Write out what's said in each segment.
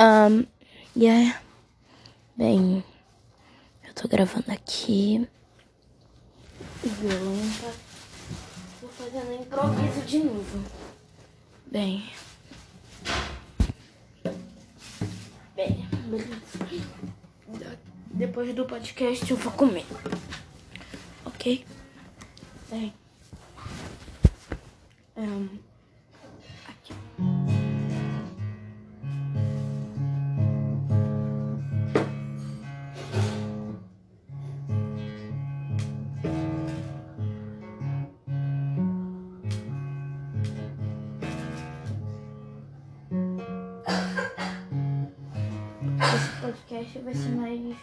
Um, yeah. Bem, eu tô gravando aqui. O violão tá. Fazendo improviso de novo. Bem. Bem, beleza. Depois do podcast eu vou comer. Ok? Bem. Um, Esse podcast vai ser mais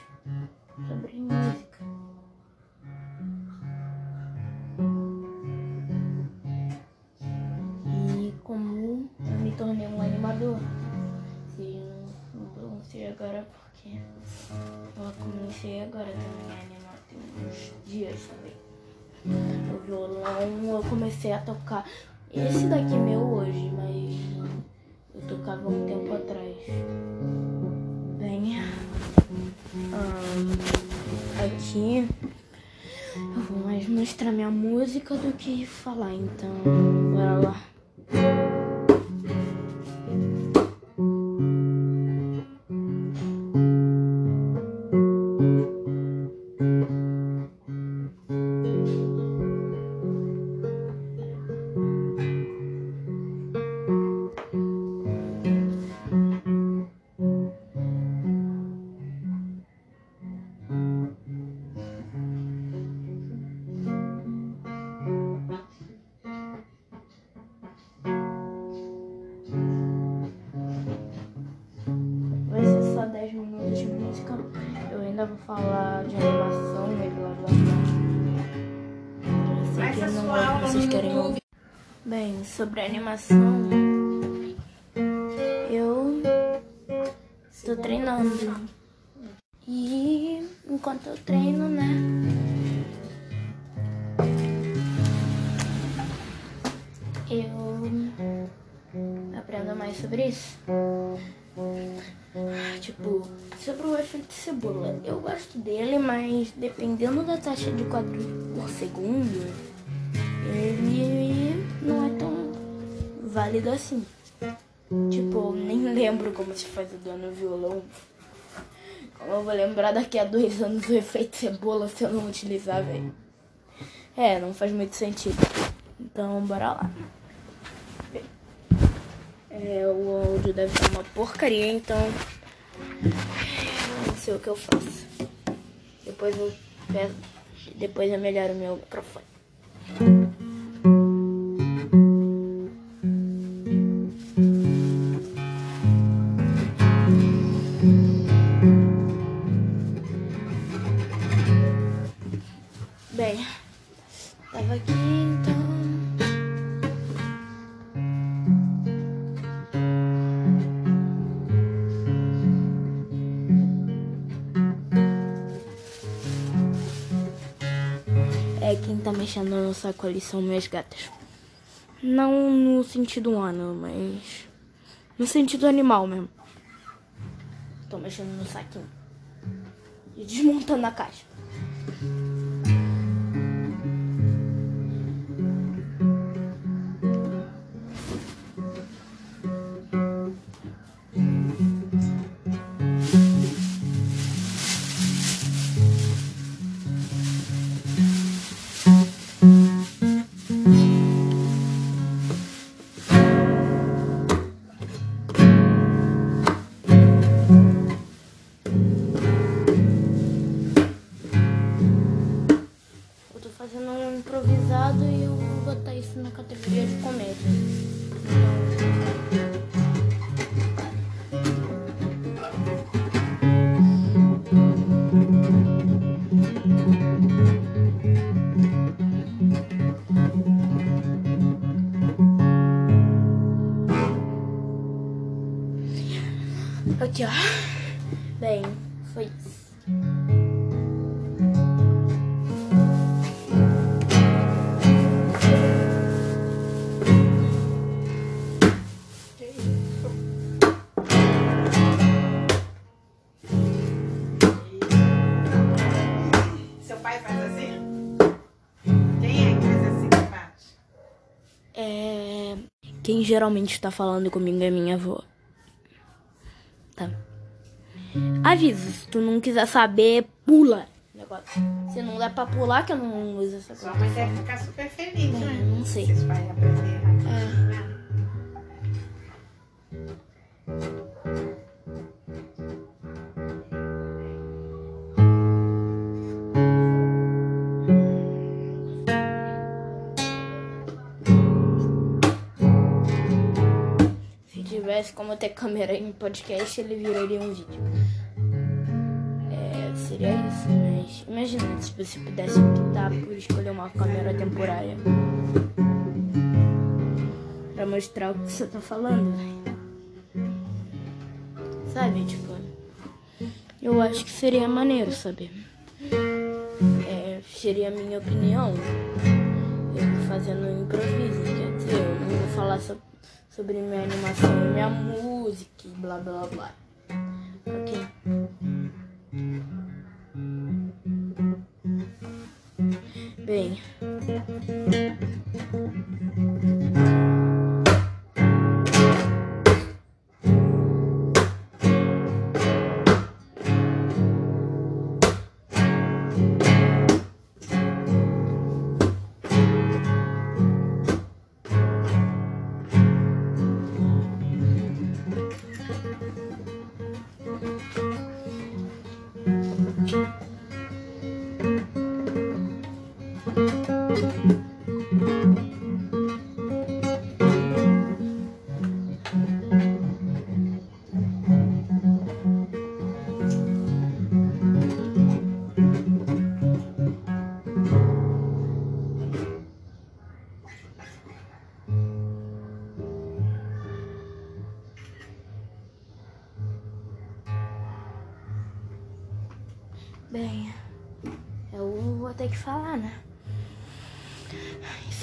sobre música. E como eu me tornei um animador. Se não, não sei agora porque eu comecei agora também a animar tem uns dias também. O violão eu comecei a tocar. Esse daqui meu hoje, mas eu tocava um tempo atrás. Ahn, aqui eu vou mais mostrar minha música do que falar, então bora lá. Música. Eu ainda vou falar de animação e blá blá blá. Sei que não vocês querem ouvir. Bem, sobre animação, eu estou treinando. E enquanto eu treino, né? Eu aprendo mais sobre isso. Tipo, sobre o efeito cebola. Eu gosto dele, mas dependendo da taxa de quadros por segundo, ele não é tão válido assim. Tipo, nem lembro como se faz o dano no violão. Como eu vou lembrar daqui a dois anos o efeito cebola se eu não utilizar, velho? É, não faz muito sentido. Então, bora lá. É, o áudio deve estar uma porcaria, então não sei o que eu faço. Depois eu peço, depois eu melhoro meu microfone. É quem tá mexendo no saco ali são minhas gatas. Não no sentido humano, mas no sentido animal mesmo. Tô mexendo no saquinho. E desmontando a caixa. Isso na categoria de comédia. Aqui, ó. Bem, foi isso. Quem geralmente está falando comigo é minha avó. Tá. Aviso, se tu não quiser saber, pula. Negócio. Se não dá pra pular, que eu não uso essa Sua coisa. mãe deve ficar super feliz, né? Não sei. Vocês vai aprender É. tivesse como ter câmera em podcast, ele viraria um vídeo. É, seria isso, mas imagina se você pudesse optar por escolher uma câmera temporária. Pra mostrar o que você tá falando, velho. Sabe, tipo. Eu acho que seria maneiro, sabe? É, seria a minha opinião. Eu fazendo um improviso, quer dizer, eu não vou falar so- sobre minha animação e minha música e blá blá blá. Ok? Bem.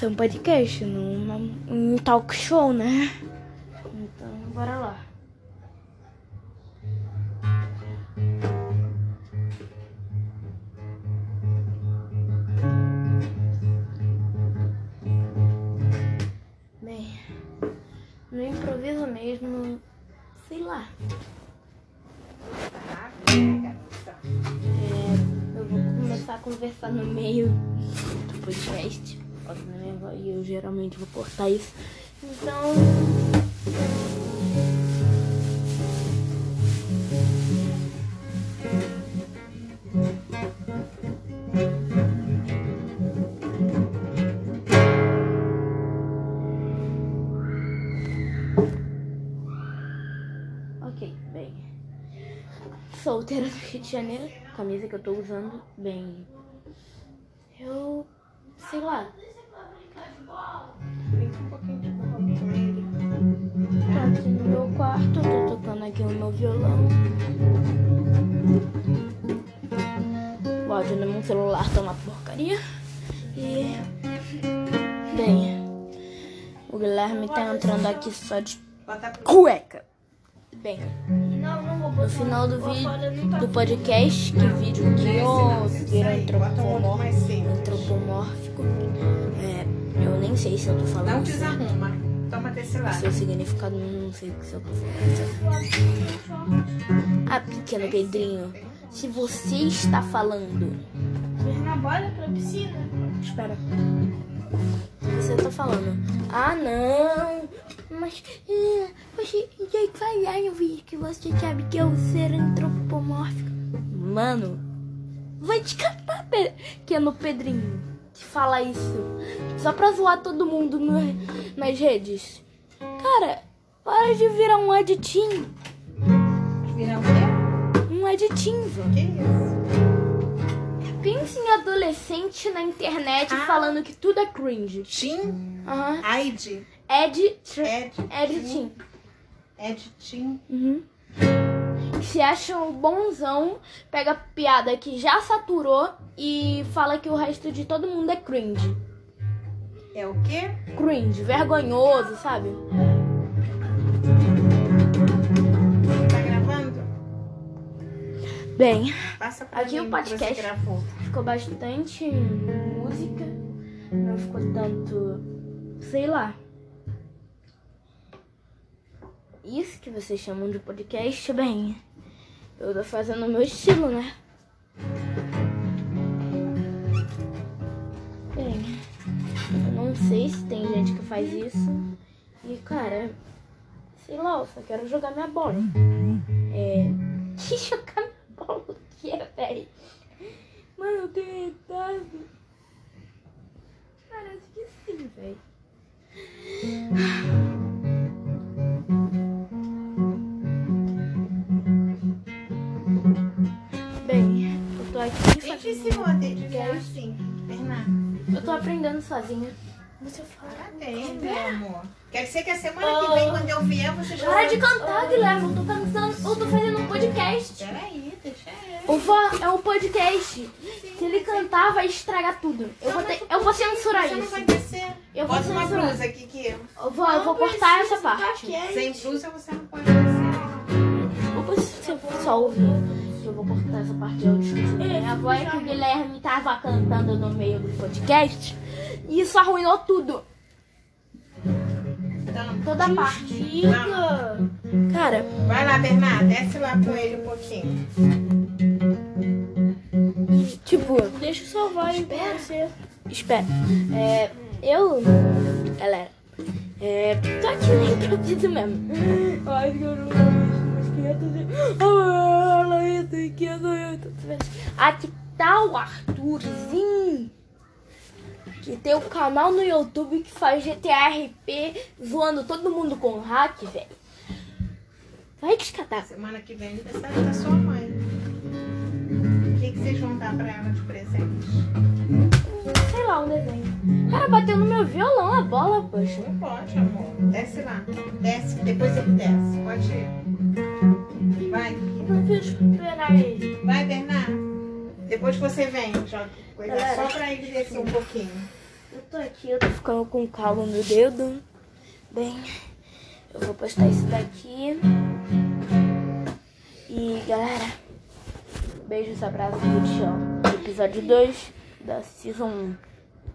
É um podcast, não uma- um talk show, né? Então, bora lá. Bem, no improviso mesmo, sei lá. É, eu vou começar a conversar no meio do podcast. Por causa da minha voz, E eu geralmente vou cortar isso. Então. Ok, bem. Solteira do Rio de Janeiro, camisa que eu tô usando, bem. Eu. sei lá. Brinca um pouquinho de bola com ele. Tô aqui no meu quarto, tô tocando aqui o meu violão. O áudio no meu celular tá uma porcaria. E. Bem. O Guilherme tá entrando aqui só de cueca. Bem, no final do vídeo do podcast, que vídeo que eu vira simples. antropomórfico. É, eu nem sei se eu tô falando. Não desarruma. Toma desse lado. Seu significado, não sei o que eu tô falando. Ah, pequeno Pedrinho, se você está falando. Na bola pra piscina. Espera. Você tá falando. Ah, não. Mas é, você já falar no vídeo que você sabe que eu ser antropomórfico. Mano, vai te catar, pequeno Pedrinho. Que fala isso. Só pra zoar todo mundo no- nas redes. Cara, para de virar um aditinho. Virar o quê? Um aditivo. Que isso? Pensa em adolescente na internet Ah. falando que tudo é cringe. Tim? Aham. Aide? Ed. Ed? Editing. Ed Tim? Uhum. Se acha um bonzão, pega piada que já saturou e fala que o resto de todo mundo é cringe. É o quê? Cringe, vergonhoso, sabe? Tá gravando? Bem, Passa Aqui o podcast. Ficou bastante música, não ficou tanto, sei lá. Isso que vocês chamam de podcast, bem, eu tô fazendo o meu estilo, né? Bem, eu não sei se tem gente que faz isso. E, cara, sei lá, eu só quero jogar minha bola. É. Que jogar minha bola o que é, velho? Mano, eu tenho retado. Parece que sim, velho. Sozinha. Você fala. Parabéns, meu amor. Quer dizer que a semana que vem, quando eu vier, você já Para vai... de cantar, Guilherme. Eu tô cantando. Eu tô fazendo um podcast. Peraí, deixa eu. O vó é um podcast. Se ele cantar, vai estragar tudo. Eu vou, ter- eu vou censurar Você não isso. vai descer. Eu vou Bota uma censurar. blusa aqui que eu. Vou, eu vou cortar essa parte. Sem blusa você não pode descer. Você só ouvir. Eu vou cortar essa parte. Eu esqueci da minha avó é que o Guilherme tava cantando no meio do podcast. E isso arruinou tudo. Então, Toda a parte. Diga. Cara, vai lá, Bernardo. Desce lá com ele um pouquinho. tipo, Deixa eu salvar aí pra você. Espera. É, eu. Galera. É, tô aqui no improviso mesmo. Ai, que eu não umas 500 e... Ah, 500 Aqui tá o Arthurzinho. Que tem o canal no YouTube que faz GTA RP zoando todo mundo com hack, velho. Vai descatar. Semana que vem aniversário da sua mãe. O que, que vocês vão dar pra ela de presente? Sei lá, um desenho. Cara, bateu no meu violão a bola, poxa. Não pode, amor. Desce lá. Desce, depois ele desce. Pode ir. Vai, não fiz esperar ele. vai, Bernardo. Depois você vem, joga coisa Galera. só pra ele descer um pouquinho. Tô aqui, eu tô ficando com calo no dedo. Bem, eu vou postar isso daqui. E galera, beijos, abraços e amo. Episódio 2 da Season 1.